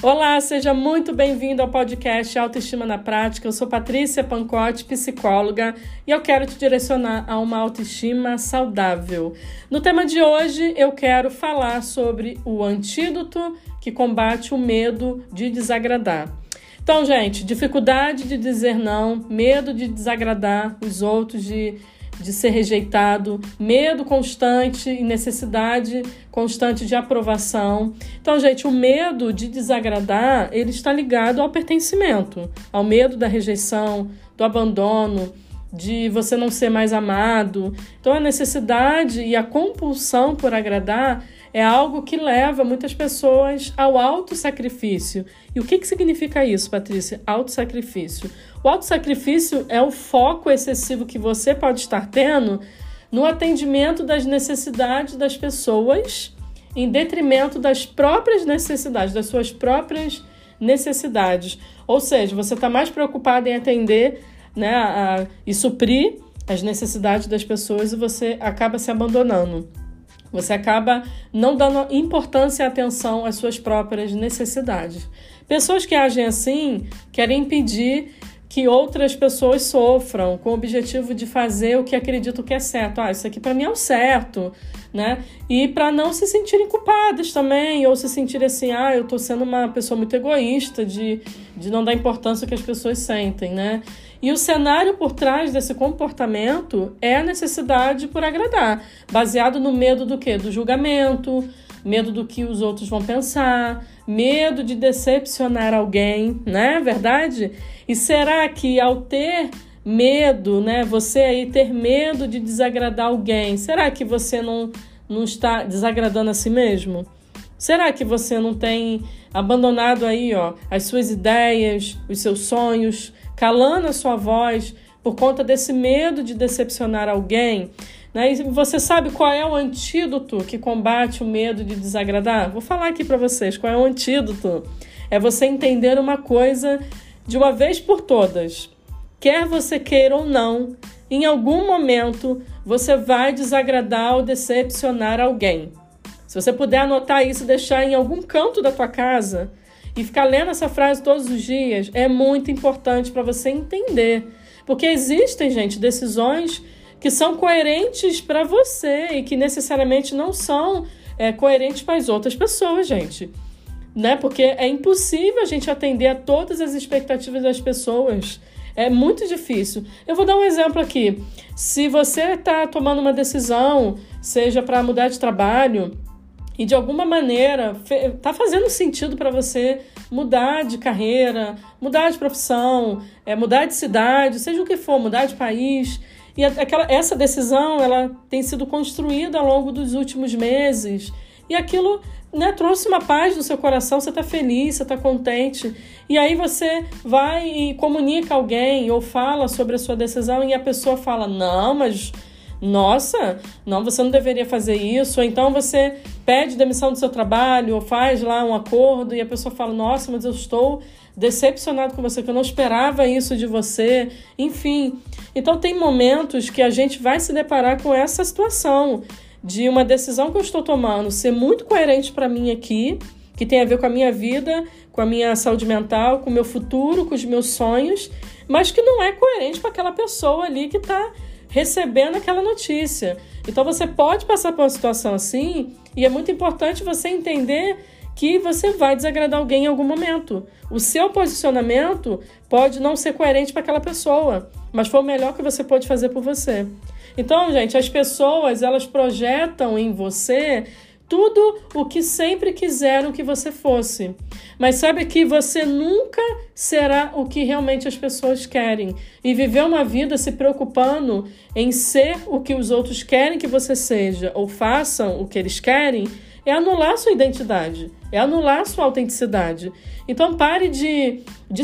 Olá, seja muito bem-vindo ao podcast Autoestima na Prática. Eu sou Patrícia Pancotti, psicóloga, e eu quero te direcionar a uma autoestima saudável. No tema de hoje, eu quero falar sobre o antídoto que combate o medo de desagradar. Então, gente, dificuldade de dizer não, medo de desagradar os outros, de de ser rejeitado, medo constante e necessidade constante de aprovação. Então, gente, o medo de desagradar, ele está ligado ao pertencimento, ao medo da rejeição, do abandono, de você não ser mais amado. Então, a necessidade e a compulsão por agradar é algo que leva muitas pessoas ao autossacrifício. E o que, que significa isso, Patrícia? Autossacrifício. O autossacrifício é o foco excessivo que você pode estar tendo no atendimento das necessidades das pessoas em detrimento das próprias necessidades, das suas próprias necessidades. Ou seja, você está mais preocupado em atender né, a, e suprir as necessidades das pessoas e você acaba se abandonando. Você acaba não dando importância e atenção às suas próprias necessidades. Pessoas que agem assim querem impedir que outras pessoas sofram com o objetivo de fazer o que acreditam que é certo. Ah, isso aqui para mim é o certo, né? E para não se sentirem culpadas também, ou se sentirem assim, ah, eu tô sendo uma pessoa muito egoísta de, de não dar importância que as pessoas sentem, né? E o cenário por trás desse comportamento é a necessidade por agradar, baseado no medo do quê? Do julgamento, medo do que os outros vão pensar, medo de decepcionar alguém, né? Verdade? E será que ao ter medo, né, você aí ter medo de desagradar alguém, será que você não, não está desagradando a si mesmo? Será que você não tem abandonado aí, ó, as suas ideias, os seus sonhos, calando a sua voz por conta desse medo de decepcionar alguém. Né? E você sabe qual é o antídoto que combate o medo de desagradar? Vou falar aqui para vocês qual é o antídoto. É você entender uma coisa de uma vez por todas. Quer você queira ou não, em algum momento você vai desagradar ou decepcionar alguém. Se você puder anotar isso deixar em algum canto da tua casa, e ficar lendo essa frase todos os dias é muito importante para você entender. Porque existem, gente, decisões que são coerentes para você e que necessariamente não são é, coerentes para as outras pessoas, gente. Né? Porque é impossível a gente atender a todas as expectativas das pessoas. É muito difícil. Eu vou dar um exemplo aqui. Se você está tomando uma decisão, seja para mudar de trabalho, e de alguma maneira tá fazendo sentido para você mudar de carreira, mudar de profissão, é, mudar de cidade, seja o que for, mudar de país. E aquela, essa decisão ela tem sido construída ao longo dos últimos meses. E aquilo né, trouxe uma paz no seu coração, você está feliz, você está contente. E aí você vai e comunica alguém ou fala sobre a sua decisão e a pessoa fala: Não, mas nossa, não, você não deveria fazer isso. Ou então você pede demissão do seu trabalho, ou faz lá um acordo e a pessoa fala: Nossa, mas eu estou decepcionado com você, que eu não esperava isso de você. Enfim. Então, tem momentos que a gente vai se deparar com essa situação de uma decisão que eu estou tomando ser muito coerente para mim aqui, que tem a ver com a minha vida, com a minha saúde mental, com o meu futuro, com os meus sonhos, mas que não é coerente com aquela pessoa ali que está recebendo aquela notícia. Então você pode passar por uma situação assim e é muito importante você entender que você vai desagradar alguém em algum momento. O seu posicionamento pode não ser coerente para aquela pessoa, mas foi o melhor que você pode fazer por você. Então, gente, as pessoas elas projetam em você tudo o que sempre quiseram que você fosse. Mas sabe que você nunca será o que realmente as pessoas querem. E viver uma vida se preocupando em ser o que os outros querem que você seja ou façam o que eles querem é anular sua identidade, é anular sua autenticidade. Então pare de, de,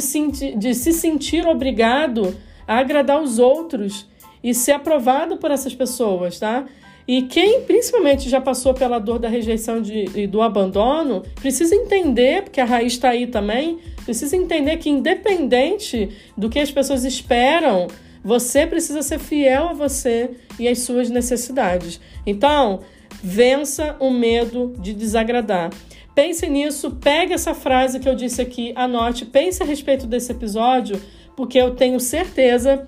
de se sentir obrigado a agradar os outros e ser aprovado por essas pessoas, tá? E quem principalmente já passou pela dor da rejeição de, e do abandono, precisa entender, porque a raiz está aí também, precisa entender que independente do que as pessoas esperam, você precisa ser fiel a você e às suas necessidades. Então, vença o medo de desagradar. pense nisso, pegue essa frase que eu disse aqui, anote, pense a respeito desse episódio, porque eu tenho certeza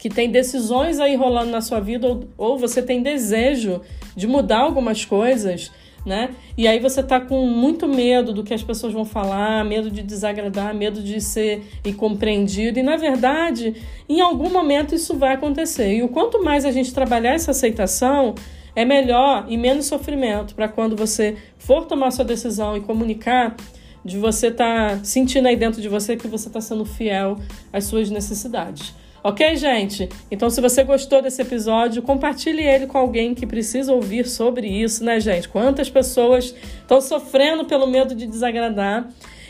que tem decisões aí rolando na sua vida ou, ou você tem desejo de mudar algumas coisas, né? E aí você tá com muito medo do que as pessoas vão falar, medo de desagradar, medo de ser incompreendido. E na verdade, em algum momento isso vai acontecer. E o quanto mais a gente trabalhar essa aceitação, é melhor e menos sofrimento para quando você for tomar sua decisão e comunicar de você estar tá sentindo aí dentro de você que você está sendo fiel às suas necessidades. Ok, gente? Então, se você gostou desse episódio, compartilhe ele com alguém que precisa ouvir sobre isso, né, gente? Quantas pessoas estão sofrendo pelo medo de desagradar.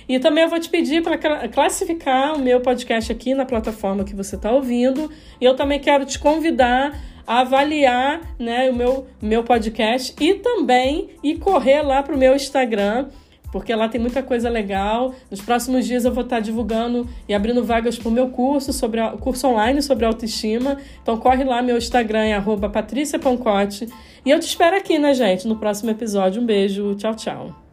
E também eu vou te pedir para classificar o meu podcast aqui na plataforma que você está ouvindo. E eu também quero te convidar a avaliar né, o meu, meu podcast e também ir correr lá para o meu Instagram porque lá tem muita coisa legal. Nos próximos dias eu vou estar divulgando e abrindo vagas para o meu curso sobre curso online sobre autoestima. Então corre lá, meu Instagram é @patriciapancote e eu te espero aqui, né, gente, no próximo episódio. Um beijo, tchau, tchau.